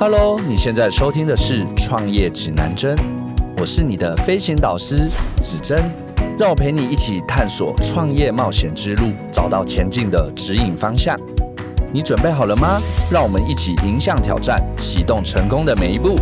Hello，你现在收听的是《创业指南针》，我是你的飞行导师指针，让我陪你一起探索创业冒险之路，找到前进的指引方向。你准备好了吗？让我们一起迎向挑战，启动成功的每一步。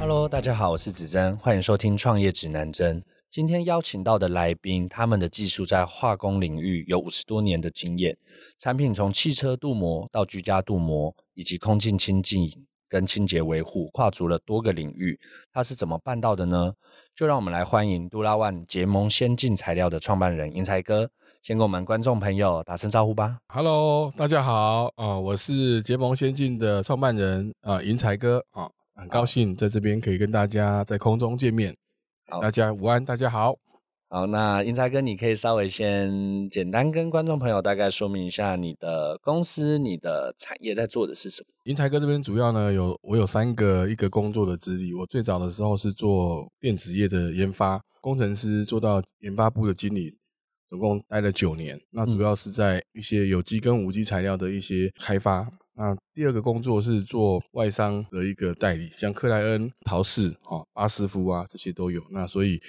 Hello，大家好，我是子珍，欢迎收听《创业指南针》。今天邀请到的来宾，他们的技术在化工领域有五十多年的经验，产品从汽车镀膜到居家镀膜，以及空气清净跟清洁维护，跨足了多个领域。他是怎么办到的呢？就让我们来欢迎杜拉万结盟先进材料的创办人银财哥，先跟我们观众朋友打声招呼吧。Hello，大家好啊，我是结盟先进的创办人啊，银财哥啊，很高兴在这边可以跟大家在空中见面。大家午安，大家好。好，那英才哥，你可以稍微先简单跟观众朋友大概说明一下你的公司、你的产业在做的是什么。英才哥这边主要呢有我有三个一个工作的资历。我最早的时候是做电子业的研发工程师，做到研发部的经理，总共待了九年。那主要是在一些有机跟无机材料的一些开发。那第二个工作是做外商的一个代理，像克莱恩、陶氏、哈巴斯夫啊这些都有。那所以，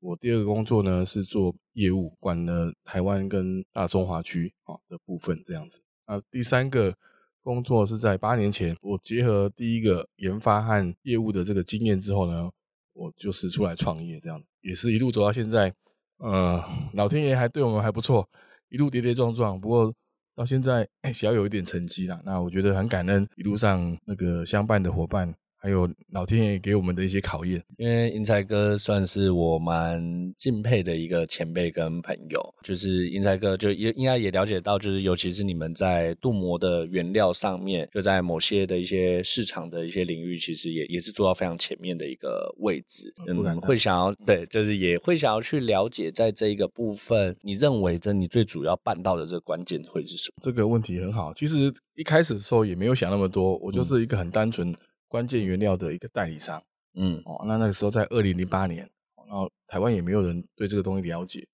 我第二个工作呢是做业务，管了台湾跟大中华区啊的部分这样子。那第三个工作是在八年前，我结合第一个研发和业务的这个经验之后呢，我就是出来创业这样子，也是一路走到现在。呃，老天爷还对我们还不错，一路跌跌撞撞，不过。到现在，小有一点成绩了。那我觉得很感恩一路上那个相伴的伙伴。还有老天爷给我们的一些考验，因为英才哥算是我蛮敬佩的一个前辈跟朋友，就是英才哥就也应该也了解到，就是尤其是你们在镀膜的原料上面，就在某些的一些市场的一些领域，其实也也是做到非常前面的一个位置。嗯，会想要对，就是也会想要去了解，在这一个部分，你认为这你最主要办到的这个关键会是什么？这个问题很好，其实一开始的时候也没有想那么多，我就是一个很单纯。关键原料的一个代理商，嗯，哦，那那个时候在二零零八年，然后台湾也没有人对这个东西了解，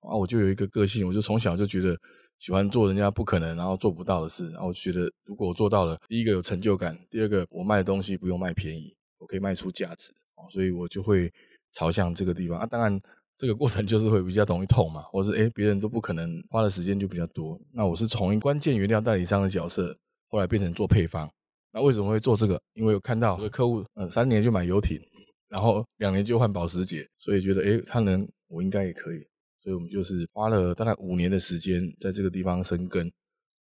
啊，我就有一个个性，我就从小就觉得喜欢做人家不可能然后做不到的事，然后我就觉得如果我做到了，第一个有成就感，第二个我卖的东西不用卖便宜，我可以卖出价值，哦，所以我就会朝向这个地方啊。当然这个过程就是会比较容易痛嘛，或是哎别人都不可能花的时间就比较多，那我是从关键原料代理商的角色，后来变成做配方。那为什么会做这个？因为有看到有个客户，嗯，三年就买游艇，然后两年就换保时捷，所以觉得，诶，他能，我应该也可以，所以我们就是花了大概五年的时间在这个地方生根。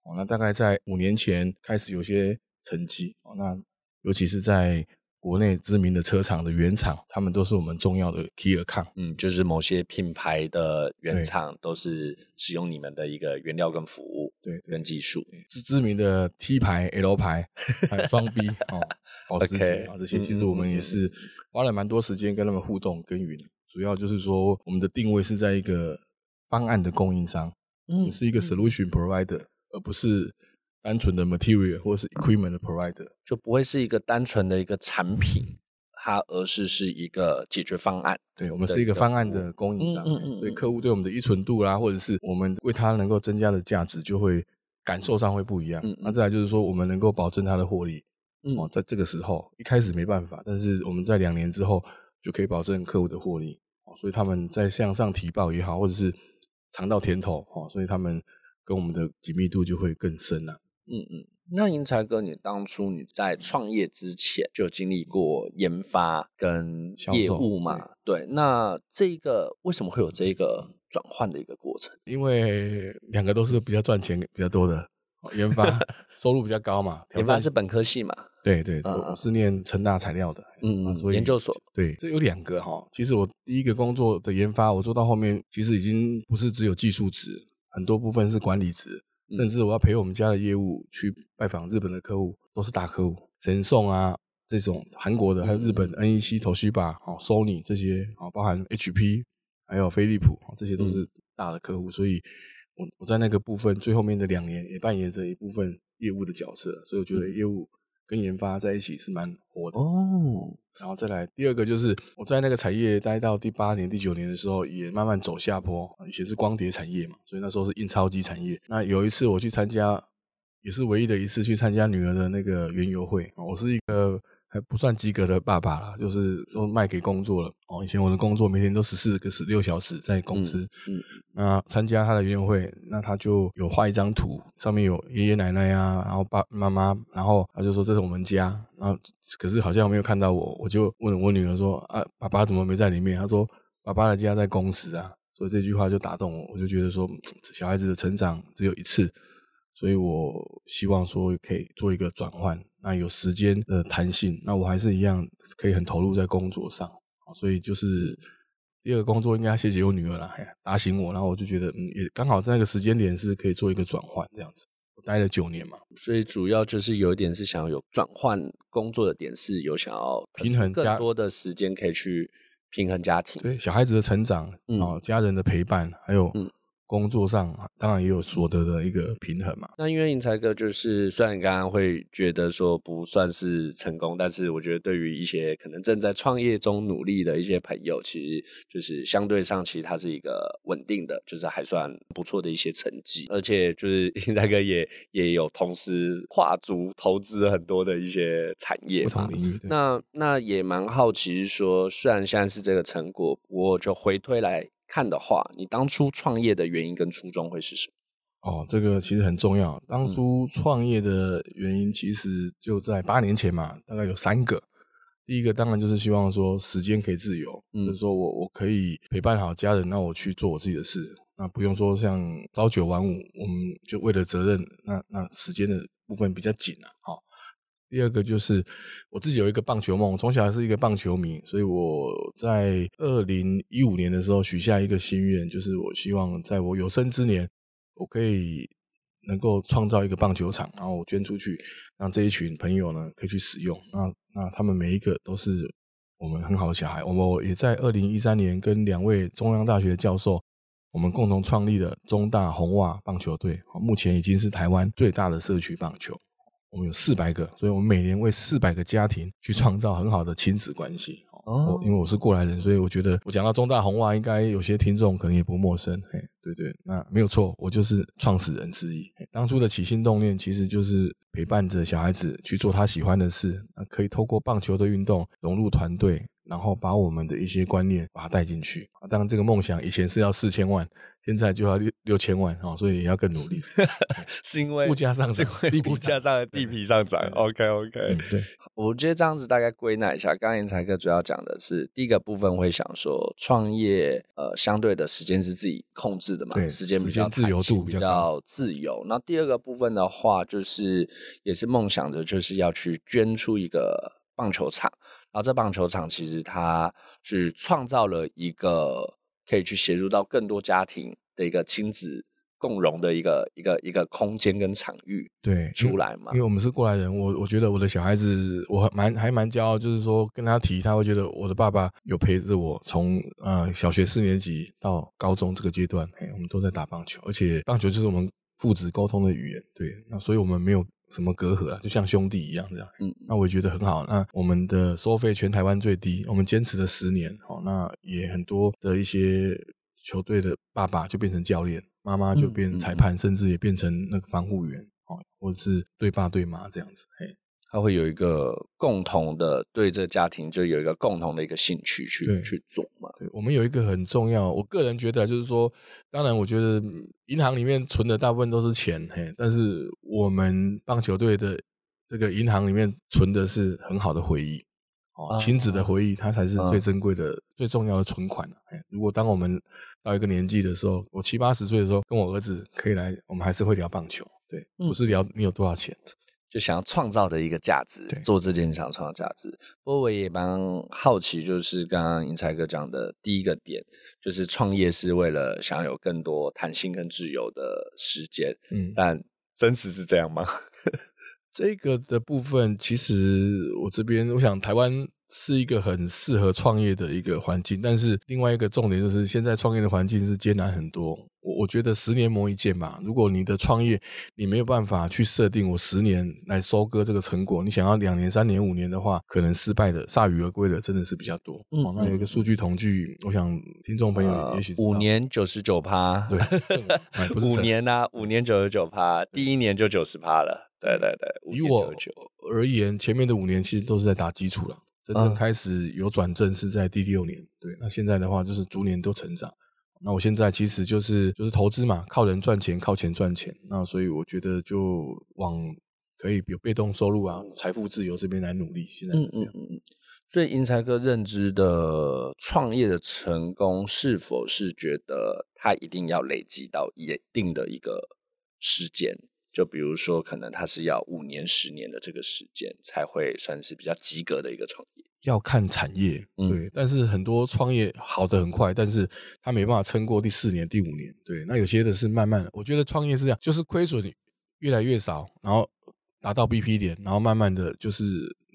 哦，那大概在五年前开始有些成绩。哦，那尤其是在。国内知名的车厂的原厂，他们都是我们重要的 key account。嗯，就是某些品牌的原厂都是使用你们的一个原料跟服务，对，跟技术。是知名的 T 牌、L 牌、双 B 哦，保时捷啊这些，其实我们也是花了蛮多时间跟他们互动耕耘。主要就是说，我们的定位是在一个方案的供应商，嗯，是一个 solution provider，而不是。单纯的 material 或是 equipment 的 provider 就不会是一个单纯的一个产品，它而是是一个解决方案。对我们是一个方案的供应商，所以客户对我们的依存度啦，或者是我们为他能够增加的价值，就会感受上会不一样。那再来就是说，我们能够保证他的获利。哦，在这个时候一开始没办法，但是我们在两年之后就可以保证客户的获利。哦，所以他们在向上提报也好，或者是尝到甜头，哦，所以他们跟我们的紧密度就会更深了。嗯嗯，那英才哥，你当初你在创业之前就经历过研发跟业务嘛？对，那这个为什么会有这个转换的一个过程？因为两个都是比较赚钱比较多的，研发 收入比较高嘛。研发是本科系嘛？对对，我是念成大材料的，嗯，所以研究所。对，这有两个哈。其实我第一个工作的研发，我做到后面，其实已经不是只有技术值，很多部分是管理值。甚至我要陪我们家的业务去拜访日本的客户，都是大客户，神送啊这种韩国的，还有日本 NEC、Toshiba、哦 Sony 这些，哦包含 HP，还有飞利浦，这些都是大的客户。所以，我我在那个部分最后面的两年也扮演着一部分业务的角色，所以我觉得业务跟研发在一起是蛮火的哦。然后再来第二个就是我在那个产业待到第八年、第九年的时候，也慢慢走下坡。以前是光碟产业嘛，所以那时候是印钞机产业。那有一次我去参加，也是唯一的一次去参加女儿的那个园游会。我是一个。还不算及格的爸爸了，就是都卖给工作了哦。以前我的工作每天都十四个十六小时在公司，嗯，那参加他的园游会，那他就有画一张图，上面有爷爷奶奶呀，然后爸妈妈，然后他就说这是我们家，然后可是好像没有看到我，我就问我女儿说啊，爸爸怎么没在里面？他说爸爸的家在公司啊，所以这句话就打动我，我就觉得说小孩子的成长只有一次。所以我希望说可以做一个转换，那有时间的弹性，那我还是一样可以很投入在工作上。所以就是第二个工作应该谢谢我女儿了，打醒我，然后我就觉得嗯，也刚好在那个时间点是可以做一个转换这样子。我待了九年嘛，所以主要就是有一点是想要有转换工作的点，是有想要平衡更多的时间可以去平衡家庭，对小孩子的成长，哦，家人的陪伴，还有嗯。工作上当然也有所得的一个平衡嘛。那因为银财哥就是，虽然刚刚会觉得说不算是成功，但是我觉得对于一些可能正在创业中努力的一些朋友，其实就是相对上其实它是一个稳定的，就是还算不错的一些成绩。而且就是银财哥也也有同时跨足投资很多的一些产业嘛。那那也蛮好奇，说虽然现在是这个成果，我就回推来。看的话，你当初创业的原因跟初衷会是什么？哦，这个其实很重要。当初创业的原因，其实就在八年前嘛，大概有三个。第一个当然就是希望说时间可以自由，就是说我我可以陪伴好家人，那我去做我自己的事，那不用说像朝九晚五，我们就为了责任，那那时间的部分比较紧啊，好。第二个就是我自己有一个棒球梦，从小还是一个棒球迷，所以我在二零一五年的时候许下一个心愿，就是我希望在我有生之年，我可以能够创造一个棒球场，然后我捐出去，让这一群朋友呢可以去使用。那那他们每一个都是我们很好的小孩。我们也在二零一三年跟两位中央大学教授，我们共同创立了中大红袜棒球队，目前已经是台湾最大的社区棒球。我们有四百个，所以我们每年为四百个家庭去创造很好的亲子关系。哦，因为我是过来人，所以我觉得我讲到中大红袜，应该有些听众可能也不陌生。嘿，对对，那没有错，我就是创始人之一。当初的起心动念，其实就是陪伴着小孩子去做他喜欢的事，可以透过棒球的运动融入团队。然后把我们的一些观念把它带进去当然，这个梦想以前是要四千万，现在就要六六千万啊，所以也要更努力。是因为物价上涨，物价上的地皮上涨。OK OK，对，我觉得这样子大概归纳一下，刚刚才哥主要讲的是第一个部分会想说，创业呃相对的时间是自己控制的嘛，对，时间比较自由度比较自由。那第二个部分的话，就是也是梦想着就是要去捐出一个棒球场。然后这棒球场其实它是创造了一个可以去协助到更多家庭的一个亲子共融的一个一个一个空间跟场域，对，出来嘛。因为我们是过来人，我我觉得我的小孩子我蛮还蛮骄傲，就是说跟他提，他会觉得我的爸爸有陪着我从呃小学四年级到高中这个阶段，哎，我们都在打棒球，而且棒球就是我们父子沟通的语言，对，那所以我们没有。什么隔阂啊？就像兄弟一样这样。嗯，那我也觉得很好。那我们的收费全台湾最低，我们坚持了十年。哦，那也很多的一些球队的爸爸就变成教练，妈妈就变成裁判，甚至也变成那个防护员，哦，或者是对爸对妈这样子。嘿。他会有一个共同的对这家庭就有一个共同的一个兴趣去去做嘛？对，我们有一个很重要，我个人觉得就是说，当然我觉得银行里面存的大部分都是钱，嘿，但是我们棒球队的这个银行里面存的是很好的回忆，哦，亲子的回忆，它才是最珍贵的、最重要的存款。哎，如果当我们到一个年纪的时候，我七八十岁的时候，跟我儿子可以来，我们还是会聊棒球，对，不是聊你有多少钱。就想要创造的一个价值，做这件想创造价值。不过我也蛮好奇，就是刚刚银才哥讲的第一个点，就是创业是为了想有更多弹性跟自由的时间。嗯，但真实是这样吗？这个的部分，其实我这边我想台湾是一个很适合创业的一个环境，但是另外一个重点就是现在创业的环境是艰难很多。我我觉得十年磨一剑吧。如果你的创业你没有办法去设定我十年来收割这个成果，你想要两年、三年、五年的话，可能失败的铩羽而归的真的是比较多。嗯，那有一个数据统计，我想听众朋友也许五年九十九趴，对，五年呢，五年九十九趴，第一年就九十趴了。对对对，以我而言，前面的五年其实都是在打基础了，真正开始有转正是在第六年。对，那现在的话就是逐年都成长。那我现在其实就是就是投资嘛，靠人赚钱，靠钱赚钱。那所以我觉得就往可以有被动收入啊，财富自由这边来努力。现在是这样。所以银财哥认知的创业的成功，是否是觉得他一定要累积到一定的一个时间？就比如说，可能他是要五年、十年的这个时间才会算是比较及格的一个创业。要看产业，对。但是很多创业好的很快，但是他没办法撑过第四年、第五年。对，那有些的是慢慢的。我觉得创业是这样，就是亏损越来越少，然后达到 BP 点，然后慢慢的就是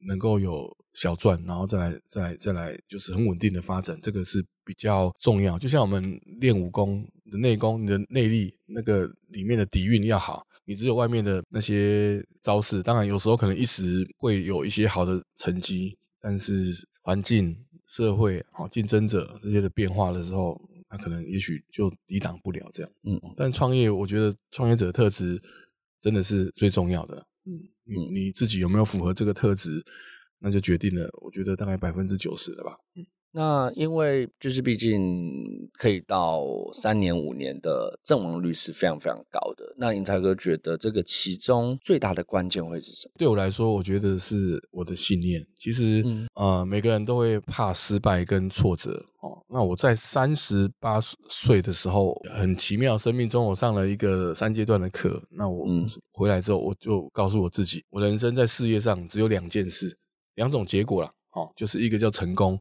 能够有小赚，然后再来、再来、再来，就是很稳定的发展。这个是比较重要。就像我们练武功的内功，你的内力那个里面的底蕴要好。你只有外面的那些招式，当然有时候可能一时会有一些好的成绩，但是环境、社会、好竞争者这些的变化的时候，那可能也许就抵挡不了这样。嗯，但创业，我觉得创业者特质真的是最重要的。嗯，你你自己有没有符合这个特质，那就决定了。我觉得大概百分之九十了吧。嗯。那因为就是毕竟可以到三年五年的阵亡率是非常非常高的。那银才哥觉得这个其中最大的关键会是什么？对我来说，我觉得是我的信念。其实，呃，每个人都会怕失败跟挫折哦。那我在三十八岁的时候，很奇妙，生命中我上了一个三阶段的课。那我回来之后，我就告诉我自己，我人生在事业上只有两件事，两种结果了。哦，就是一个叫成功。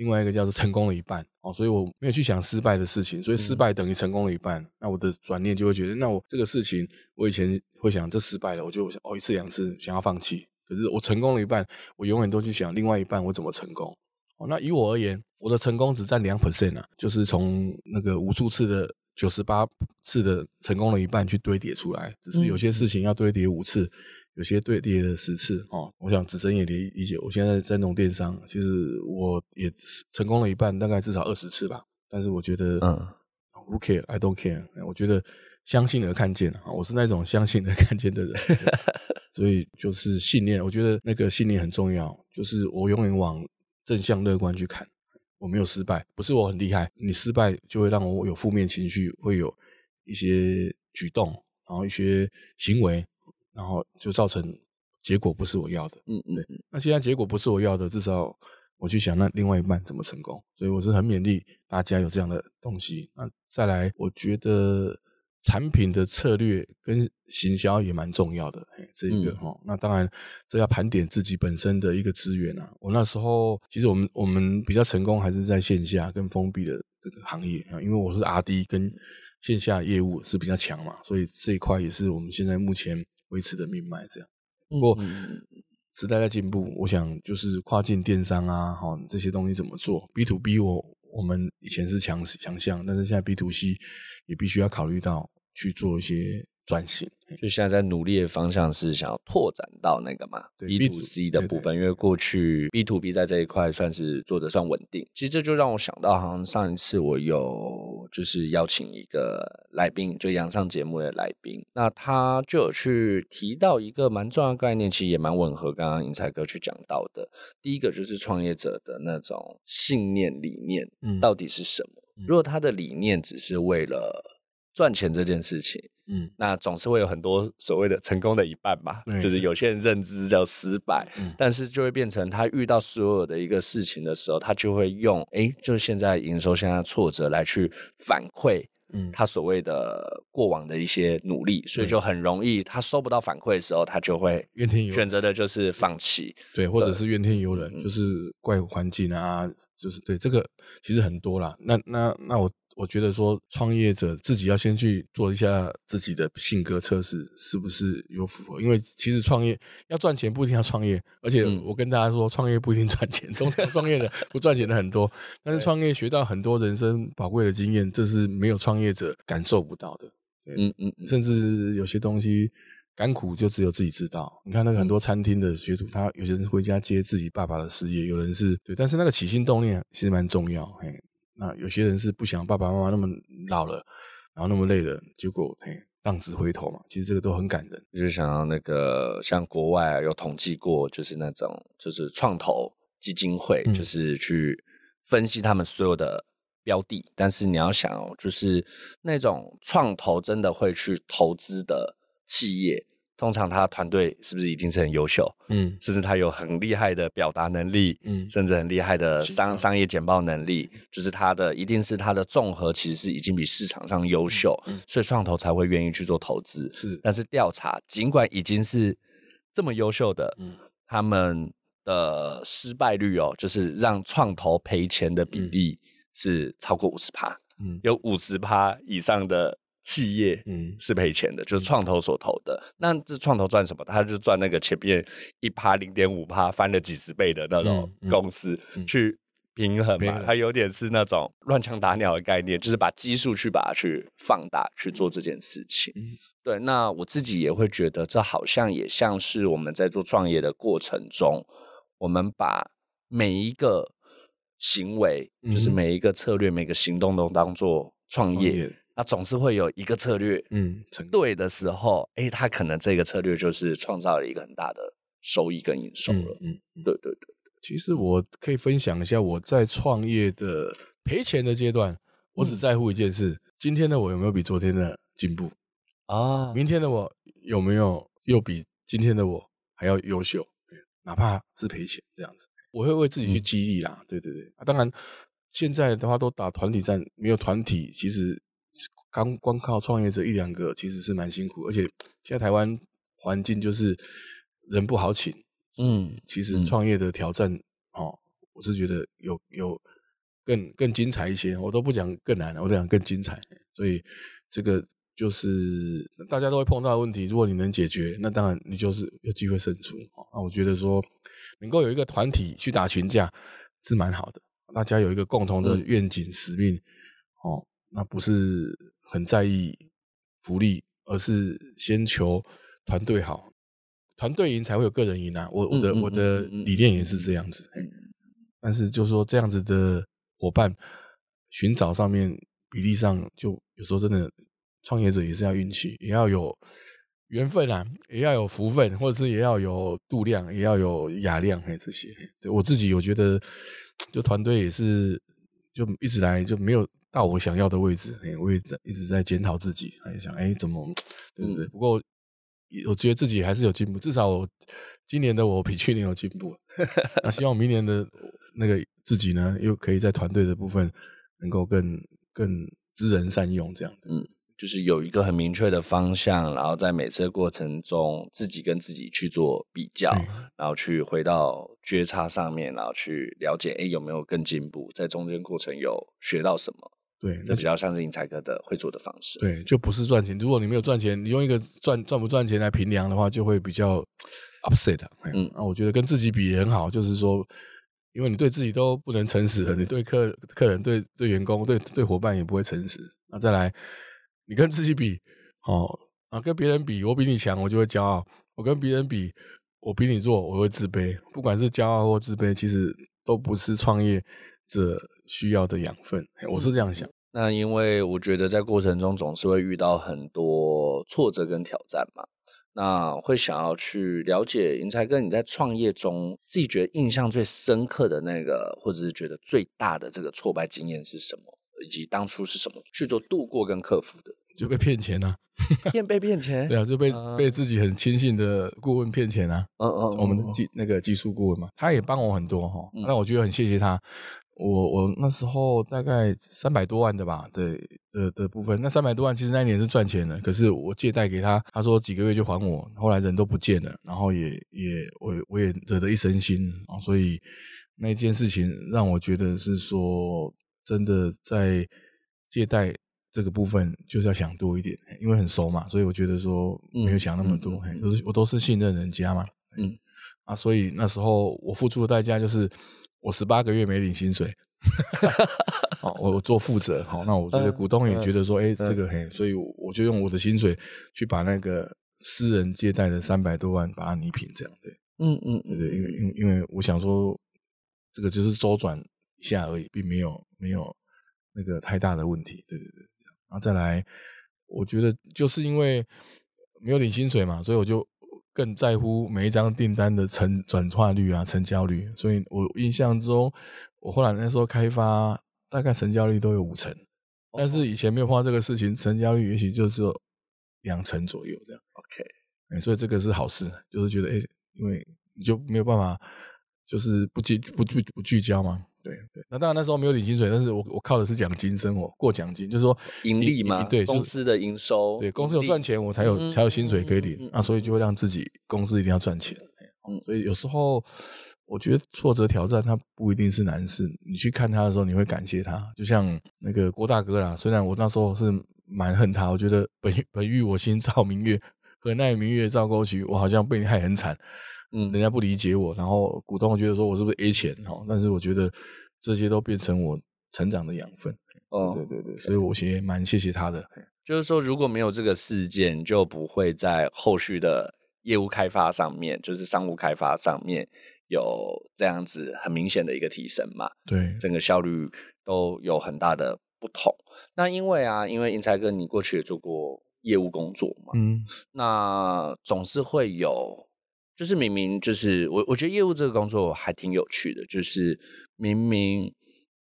另外一个叫做成功了一半哦，所以我没有去想失败的事情，所以失败等于成功了一半。那我的转念就会觉得，那我这个事情，我以前会想这失败了，我就想哦一次两次想要放弃。可是我成功了一半，我永远都去想另外一半我怎么成功。哦，那以我而言，我的成功只占两 percent 啊，就是从那个无数次的九十八次的成功了一半去堆叠出来，只是有些事情要堆叠五次。有些对跌了十次哦，我想子珍也理理解。我现在在弄电商，其实我也成功了一半，大概至少二十次吧。但是我觉得，嗯，Who care? I don't care。我觉得相信而看见啊，我是那种相信而看见的人，所以就是信念。我觉得那个信念很重要，就是我永远往正向乐观去看。我没有失败，不是我很厉害。你失败就会让我有负面情绪，会有一些举动，然后一些行为。然后就造成结果不是我要的，嗯嗯，那现在结果不是我要的，至少我去想那另外一半怎么成功，所以我是很勉励大家有这样的东西。那再来，我觉得产品的策略跟行销也蛮重要的，这一个哈。那当然这要盘点自己本身的一个资源啊。我那时候其实我们我们比较成功还是在线下跟封闭的这个行业啊，因为我是 R D 跟线下业务是比较强嘛，所以这一块也是我们现在目前。维持的命脉这样，不过时代在进步，我想就是跨境电商啊，哈这些东西怎么做？B to B 我我们以前是强强项，但是现在 B to C 也必须要考虑到去做一些。转型，就现在在努力的方向是想要拓展到那个嘛 B to C 的部分，因为过去 B to B 在这一块算是做的算稳定。其实这就让我想到，好像上一次我有就是邀请一个来宾，就杨上节目的来宾，那他就有去提到一个蛮重要的概念，其实也蛮吻合刚刚银才哥去讲到的。第一个就是创业者的那种信念理念，嗯，到底是什么？如果他的理念只是为了赚钱这件事情。嗯，那总是会有很多所谓的成功的一半嘛，就是有些人认知叫失败，嗯但是就会变成他遇到所有的一个事情的时候，他就会用哎，就是现在营收现在挫折来去反馈，嗯，他所谓的过往的一些努力，所以就很容易他收不到反馈的时候，他就会怨天尤选择的就是放弃，对，或者是怨天尤人，就是怪环境啊，就是对这个其实很多啦。那那那我。我觉得说创业者自己要先去做一下自己的性格测试，是不是有符合？因为其实创业要赚钱不一定要创业，而且我跟大家说，创业不一定赚钱，通常创业的 不赚钱的很多，但是创业学到很多人生宝贵的经验，这是没有创业者感受不到的。嗯嗯，甚至有些东西。甘苦就只有自己知道。你看那个很多餐厅的学徒，他有些人回家接自己爸爸的事业，有人是对，但是那个起心动念其实蛮重要。嘿，那有些人是不想爸爸妈妈那么老了，然后那么累了，结果嘿浪子回头嘛。其实这个都很感人。就是想要那个像国外有统计过，就是那种就是创投基金会，就是去分析他们所有的标的。但是你要想哦，就是那种创投真的会去投资的企业。通常他的团队是不是一定是很优秀？嗯，甚至他有很厉害的表达能力，嗯，甚至很厉害的商商业简报能力，就是他的一定是他的综合其实是已经比市场上优秀，所以创投才会愿意去做投资。是，但是调查尽管已经是这么优秀的，嗯，他们的失败率哦，就是让创投赔钱的比例是超过五十趴，嗯，有五十趴以上的。企业嗯是赔钱的，就是创投所投的。那这创投赚什么？他就赚那个前面一趴零点五趴翻了几十倍的那种公司去平衡嘛。它有点是那种乱枪打鸟的概念，就是把基数去把它去放大去做这件事情。对，那我自己也会觉得，这好像也像是我们在做创业的过程中，我们把每一个行为，就是每一个策略、每个行动都当做创业。那总是会有一个策略，嗯，对的时候，哎，他可能这个策略就是创造了一个很大的收益跟营收了，嗯，对对对。其实我可以分享一下我在创业的赔钱的阶段，我只在乎一件事：今天的我有没有比昨天的进步啊？明天的我有没有又比今天的我还要优秀？哪怕是赔钱这样子，我会为自己去激励啦。对对对，当然现在的话都打团体战，没有团体，其实。刚光靠创业者一两个其实是蛮辛苦，而且现在台湾环境就是人不好请，嗯，其实创业的挑战哦，我是觉得有有更更精彩一些，我都不讲更难，我讲更精彩，所以这个就是大家都会碰到的问题，如果你能解决，那当然你就是有机会胜出。那我觉得说能够有一个团体去打群架是蛮好的，大家有一个共同的愿景使命，哦，那不是。很在意福利，而是先求团队好，团队赢才会有个人赢啊！我我的我的理念也是这样子，但是就说这样子的伙伴寻找上面比例上，就有时候真的创业者也是要运气，也要有缘分啊，也要有福分，或者是也要有度量，也要有雅量，还这些。对我自己，我觉得就团队也是，就一直来就没有。到我想要的位置，哎，我也在一直在检讨自己，还想，哎，怎么，对不对？不过，我觉得自己还是有进步，至少我今年的我比去年有进步。那希望明年的那个自己呢，又可以在团队的部分能够更更知人善用，这样的。嗯。就是有一个很明确的方向，然后在每次过程中自己跟自己去做比较，然后去回到觉察上面，然后去了解，哎，有没有更进步？在中间过程有学到什么？对，这比较像是英才哥的会做的方式。对，就不是赚钱。如果你没有赚钱，你用一个赚赚不赚钱来评量的话，就会比较 upset。嗯，那我觉得跟自己比也很好，就是说，因为你对自己都不能诚实，你对客客人、对对员工、对对伙伴也不会诚实。那再来。你跟自己比，哦啊，跟别人比，我比你强，我就会骄傲；我跟别人比，我比你弱，我会自卑。不管是骄傲或自卑，其实都不是创业者需要的养分。我是这样想。那因为我觉得在过程中总是会遇到很多挫折跟挑战嘛，那会想要去了解银才哥，你在创业中自己觉得印象最深刻的那个，或者是觉得最大的这个挫败经验是什么？以及当初是什么去做度过跟克服的？就被骗钱啊，骗被骗钱？对啊，就被被自己很亲信的顾问骗钱啊。嗯嗯，我们技那个技术顾问嘛，他也帮我很多哈。那我觉得很谢谢他。我我那时候大概三百多万的吧，对的的部分。那三百多万其实那一年是赚钱的，可是我借贷给他，他说几个月就还我。后来人都不见了，然后也也我我也惹得一身腥啊。所以那件事情让我觉得是说。真的在借贷这个部分就是要想多一点，因为很熟嘛，所以我觉得说没有想那么多，都是我都是信任人家嘛，嗯啊，所以那时候我付出的代价就是我十八个月没领薪水，哦，我我做负责，好，那我觉得股东也觉得说，哎，这个嘿，所以我就用我的薪水去把那个私人借贷的三百多万把它弥平，这样对，嗯嗯，对对，因为因因为我想说。这个就是周转一下而已，并没有没有那个太大的问题，对对对。然后再来，我觉得就是因为没有领薪水嘛，所以我就更在乎每一张订单的成转化率啊、成交率。所以我印象中，我后来那时候开发大概成交率都有五成，但是以前没有碰到这个事情，成交率也许就是两成左右这样。OK，哎，所以这个是好事，就是觉得哎，因为你就没有办法。就是不聚不聚不聚焦嘛，对对。那当然那时候没有领薪水，但是我我靠的是奖金生活，过奖金，就是说盈利嘛，对，公司的营收，对，公司有赚钱，我才有才有薪水可以领，那所以就会让自己公司一定要赚钱。嗯，所以有时候我觉得挫折挑战它不一定是难事，你去看他的时候，你会感谢他。就像那个郭大哥啦，虽然我那时候是蛮恨他，我觉得本本欲我心照明月，何奈明月照沟渠，我好像被你害很惨。嗯，人家不理解我，然后股东觉得说我是不是 A 钱哈？但是我觉得这些都变成我成长的养分。哦，对对对，所以我也蛮谢谢他的。就是说，如果没有这个事件，就不会在后续的业务开发上面，就是商务开发上面有这样子很明显的一个提升嘛？对，整个效率都有很大的不同。那因为啊，因为英才哥你过去也做过业务工作嘛，嗯，那总是会有。就是明明就是我，我觉得业务这个工作还挺有趣的。就是明明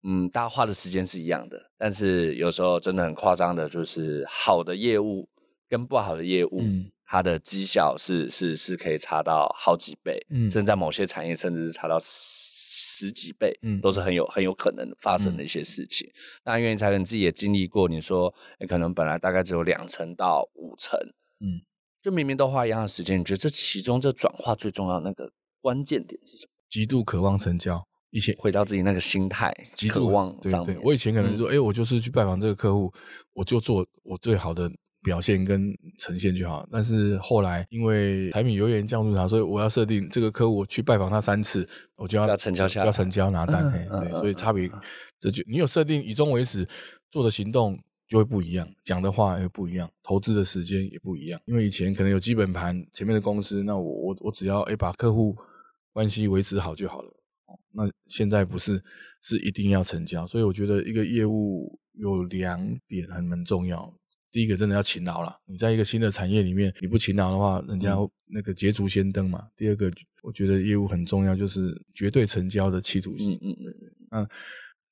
嗯，大家花的时间是一样的，但是有时候真的很夸张的，就是好的业务跟不好的业务，它的绩效是是是可以差到好几倍，甚至在某些产业甚至是差到十几倍，都是很有很有可能发生的一些事情。那愿意才能自己也经历过，你说你可能本来大概只有两成到五成，嗯。就明明都花一样的时间，你觉得这其中这转化最重要那个关键点是什么？极度渴望成交，以前回到自己那个心态，极渴望上面。我以前可能说，哎，我就是去拜访这个客户，我就做我最好的表现跟呈现就好。但是后来因为产品油盐酱醋茶，所以我要设定这个客户我去拜访他三次，我就要要成交下，要成交拿单。对，所以差别这就你有设定以终为始做的行动。就会不一样，讲的话也不一样，投资的时间也不一样。因为以前可能有基本盘，前面的公司，那我我我只要哎把客户关系维持好就好了。那现在不是，是一定要成交。所以我觉得一个业务有两点很蛮重要。第一个真的要勤劳了。你在一个新的产业里面，你不勤劳的话，人家那个捷足先登嘛。第二个，我觉得业务很重要，就是绝对成交的企图心。嗯嗯嗯。那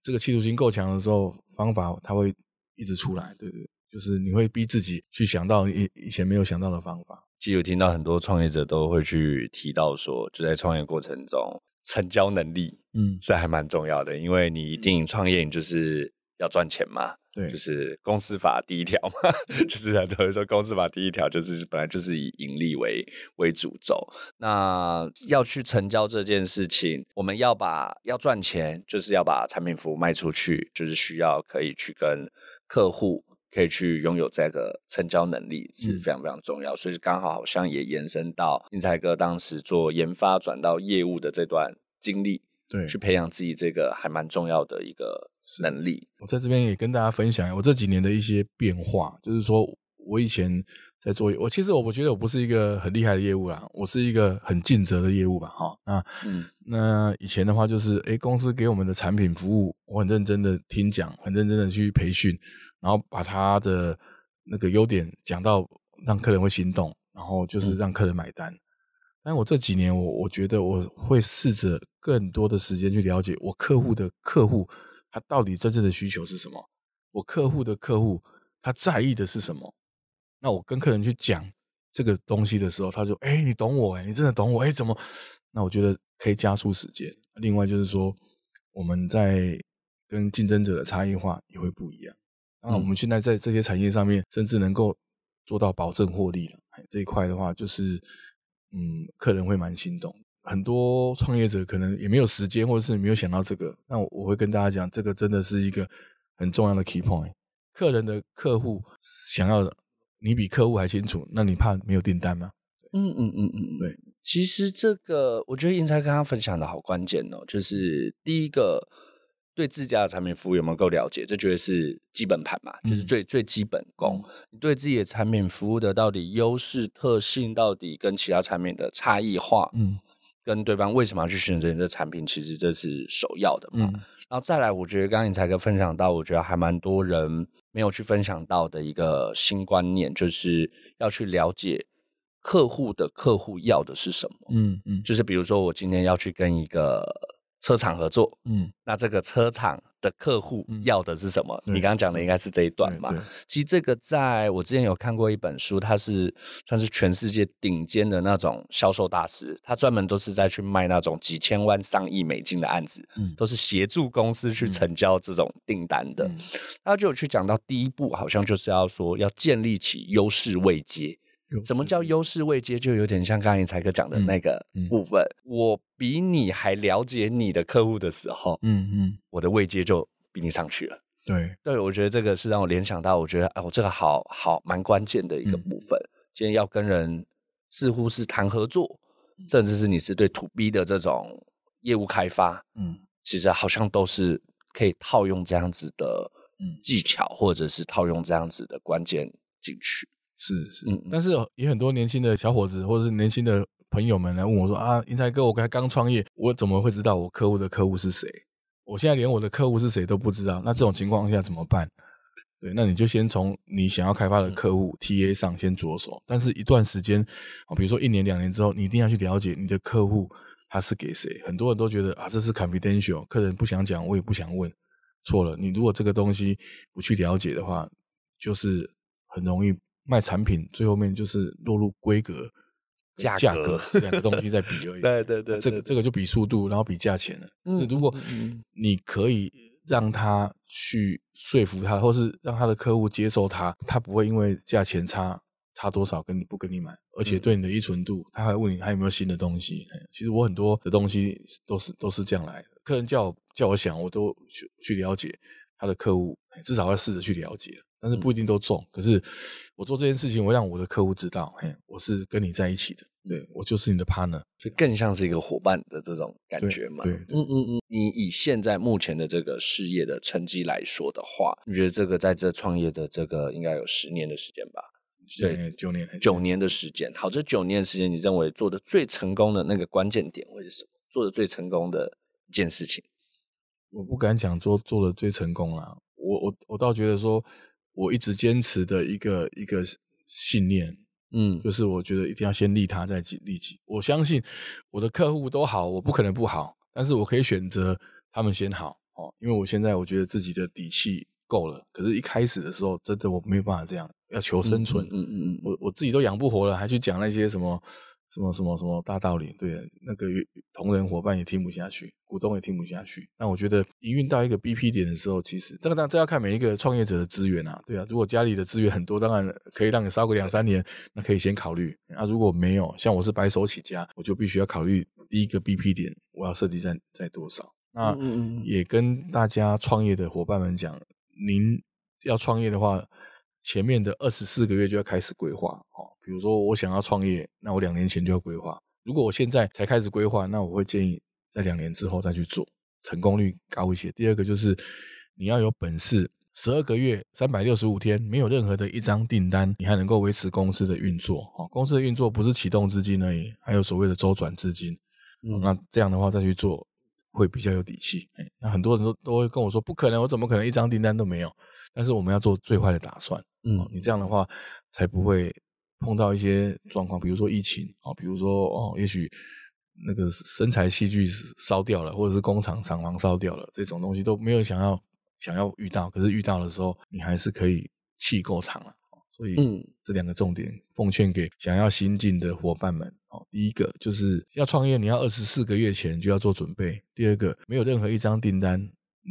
这个企图心够强的时候，方法它会。一直出来，对对，就是你会逼自己去想到以以前没有想到的方法。其实有听到很多创业者都会去提到说，就在创业过程中，成交能力，嗯，是还蛮重要的。因为你一定创业，你就是要赚钱嘛，对，就是公司法第一条嘛，就是很多人说公司法第一条就是本来就是以盈利为为主轴。那要去成交这件事情，我们要把要赚钱，就是要把产品服务卖出去，就是需要可以去跟。客户可以去拥有这个成交能力是非常非常重要，所以刚好好像也延伸到英才哥当时做研发转到业务的这段经历，对，去培养自己这个还蛮重要的一个能力。我在这边也跟大家分享我这几年的一些变化，就是说我以前在做，我其实我我觉得我不是一个很厉害的业务啦，我是一个很尽责的业务吧，哈，那嗯，那以前的话就是，哎，公司给我们的产品服务，我很认真的听讲，很认真的去培训。然后把他的那个优点讲到让客人会心动，然后就是让客人买单。但我这几年，我我觉得我会试着更多的时间去了解我客户的客户，他到底真正的需求是什么？我客户的客户他在意的是什么？那我跟客人去讲这个东西的时候，他就：“哎，你懂我哎，你真的懂我哎，怎么？”那我觉得可以加速时间。另外就是说，我们在跟竞争者的差异化也会不一样。那我们现在在这些产业上面，甚至能够做到保证获利了。这一块的话，就是嗯，客人会蛮心动。很多创业者可能也没有时间，或者是没有想到这个。那我会跟大家讲，这个真的是一个很重要的 key point。客人的客户想要的，你比客户还清楚，那你怕没有订单吗？嗯嗯嗯嗯，对。其实这个，我觉得英才刚刚分享的好关键哦，就是第一个。对自家的产品服务有没有够了解？这绝对是基本盘嘛，就是最最基本功。你对自己的产品服务的到底优势特性，到底跟其他产品的差异化，嗯，跟对方为什么要去选择你的产品，其实这是首要的嘛。然后再来，我觉得刚刚你才哥分享到，我觉得还蛮多人没有去分享到的一个新观念，就是要去了解客户的客户要的是什么。嗯嗯，就是比如说我今天要去跟一个。车厂合作，嗯，那这个车厂的客户要的是什么？你刚刚讲的应该是这一段嘛？其实这个在我之前有看过一本书，它是算是全世界顶尖的那种销售大师，他专门都是在去卖那种几千万、上亿美金的案子，嗯都是协助公司去成交这种订单的。他就有去讲到第一步，好像就是要说要建立起优势位阶。什么叫优势位接？就有点像刚才才哥讲的那个部分。我比你还了解你的客户的时候，嗯嗯，我的位阶就比你上去了。对对，我觉得这个是让我联想到，我觉得哎，我这个好好蛮关键的一个部分。今天要跟人似乎是谈合作，甚至是你是对 to B 的这种业务开发，嗯，其实好像都是可以套用这样子的技巧，或者是套用这样子的关键进去。是是，但是也很多年轻的小伙子或者是年轻的朋友们来问我说啊，英才哥，我才刚创业，我怎么会知道我客户的客户是谁？我现在连我的客户是谁都不知道，那这种情况下怎么办？对，那你就先从你想要开发的客户 TA 上先着手，但是一段时间啊，比如说一年两年之后，你一定要去了解你的客户他是给谁。很多人都觉得啊，这是 confidential，客人不想讲，我也不想问。错了，你如果这个东西不去了解的话，就是很容易。卖产品最后面就是落入规格、价价格这两个东西在比 而已。对对对，这个这个就比速度，然后比价钱了。是如果你可以让他去说服他，或是让他的客户接受他，他不会因为价钱差差多少跟你不跟你买，而且对你的依存度，他还问你还有没有新的东西。其实我很多的东西都是都是这样来的。客人叫我叫我想，我都去去了解他的客户，至少要试着去了解。但是不一定都中，可是我做这件事情，我让我的客户知道，嘿，我是跟你在一起的，对我就是你的 partner，就更像是一个伙伴的这种感觉嘛。对，嗯嗯嗯。你以现在目前的这个事业的成绩来说的话，你觉得这个在这创业的这个应该有十年的时间吧？对，九年，九年的时间。好，这九年的时间，你认为做的最成功的那个关键点会是什么？做的最成功的一件事情？我不敢讲做做的最成功啦，我我我倒觉得说。我一直坚持的一个一个信念，嗯，就是我觉得一定要先利他再利己。我相信我的客户都好，我不可能不好，但是我可以选择他们先好哦，因为我现在我觉得自己的底气够了。可是，一开始的时候，真的我没有办法这样，要求生存，嗯嗯嗯，我我自己都养不活了，还去讲那些什么。什么什么什么大道理？对，那个同仁伙伴也听不下去，股东也听不下去。那我觉得营运到一个 BP 点的时候，其实这个当这要看每一个创业者的资源啊。对啊，如果家里的资源很多，当然可以让你烧个两三年，那可以先考虑。啊，如果没有，像我是白手起家，我就必须要考虑第一个 BP 点，我要设计在在多少。那也跟大家创业的伙伴们讲，您要创业的话。前面的二十四个月就要开始规划，哦，比如说我想要创业，那我两年前就要规划。如果我现在才开始规划，那我会建议在两年之后再去做，成功率高一些。第二个就是你要有本事，十二个月三百六十五天没有任何的一张订单，你还能够维持公司的运作。哦，公司的运作不是启动资金而已，还有所谓的周转资金。嗯，那这样的话再去做会比较有底气。那很多人都都会跟我说，不可能，我怎么可能一张订单都没有？但是我们要做最坏的打算。嗯，你这样的话才不会碰到一些状况，比如说疫情啊，比如说哦，也许那个生材器具烧掉了，或者是工厂厂房烧掉了，这种东西都没有想要想要遇到，可是遇到的时候，你还是可以气够长了。所以，嗯，这两个重点奉劝给想要新进的伙伴们哦。第一个就是要创业，你要二十四个月前就要做准备；第二个，没有任何一张订单，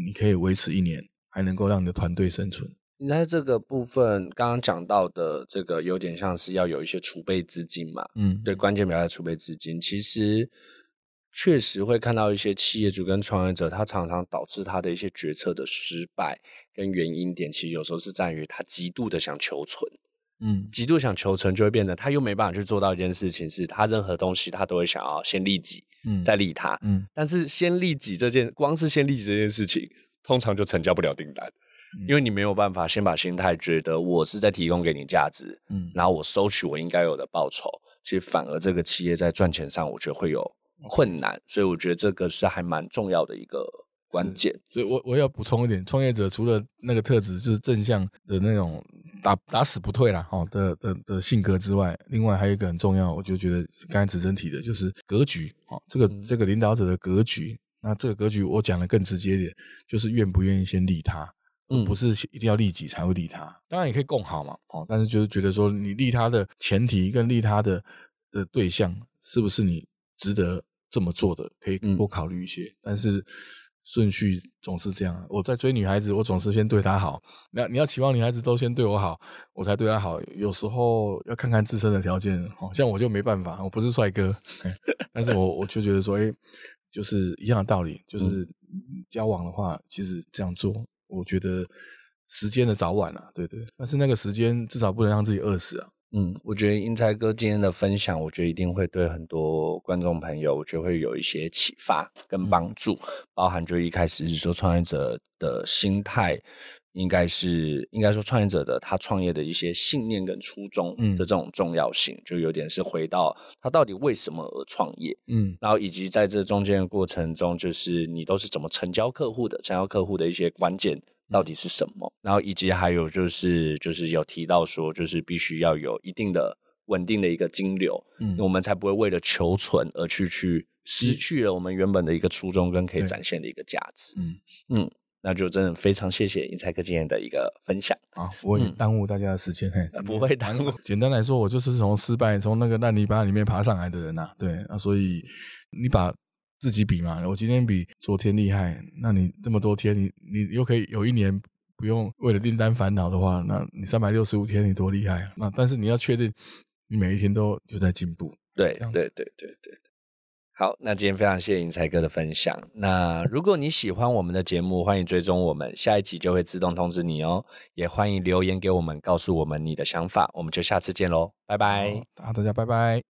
你可以维持一年，还能够让你的团队生存。你在这个部分刚刚讲到的这个，有点像是要有一些储备资金嘛？嗯，对，关键表在储备资金。其实确实会看到一些企业主跟创业者，他常常导致他的一些决策的失败，跟原因点，其实有时候是在于他极度的想求存。嗯，极度想求存，就会变得他又没办法去做到一件事情，是他任何东西他都会想要先利己，嗯，再利他，嗯。但是先利己这件，光是先利己这件事情，通常就成交不了订单，因为你没有办法先把心态觉得我是在提供给你价值，嗯，然后我收取我应该有的报酬，其实反而这个企业在赚钱上，我觉得会有困难，所以我觉得这个是还蛮重要的一个关键。所以我我要补充一点，创业者除了那个特质就是正向的那种。打打死不退啦，哦的的的性格之外，另外还有一个很重要，我就觉得刚才子珍提的就是格局，哦，这个这个领导者的格局，那这个格局我讲的更直接一点，就是愿不愿意先利他，嗯，不是一定要利己才会利他，当然也可以共好嘛，哦，但是就是觉得说你利他的前提跟利他的的对象是不是你值得这么做的，可以多考虑一些，但是。顺序总是这样，我在追女孩子，我总是先对她好。那你要期望女孩子都先对我好，我才对她好。有时候要看看自身的条件，哦像我就没办法，我不是帅哥，但是我我就觉得说，哎，就是一样的道理，就是交往的话，其实这样做，我觉得时间的早晚啊，对对，但是那个时间至少不能让自己饿死啊。嗯，我觉得英才哥今天的分享，我觉得一定会对很多观众朋友，我觉得会有一些启发跟帮助。包含就一开始是说创业者的心态，应该是应该说创业者的他创业的一些信念跟初衷的这种重要性，就有点是回到他到底为什么而创业。嗯，然后以及在这中间的过程中，就是你都是怎么成交客户的，成交客户的一些关键。到底是什么？然后以及还有就是，就是有提到说，就是必须要有一定的稳定的一个金流，嗯，我们才不会为了求存而去去失去了我们原本的一个初衷跟可以展现的一个价值。嗯嗯，那就真的非常谢谢英才哥今天的一个分享啊，不会耽误大家的时间，不会耽误。简单来说，我就是从失败从那个烂泥巴里面爬上来的人呐，对啊，所以你把。自己比嘛，我今天比昨天厉害，那你这么多天，你你又可以有一年不用为了订单烦恼的话，那你三百六十五天你多厉害啊！那但是你要确定你每一天都就在进步。对对对对对。好，那今天非常谢谢银才哥的分享。那如果你喜欢我们的节目，欢迎追踪我们，下一集就会自动通知你哦。也欢迎留言给我们，告诉我们你的想法。我们就下次见喽，拜拜。大家拜拜。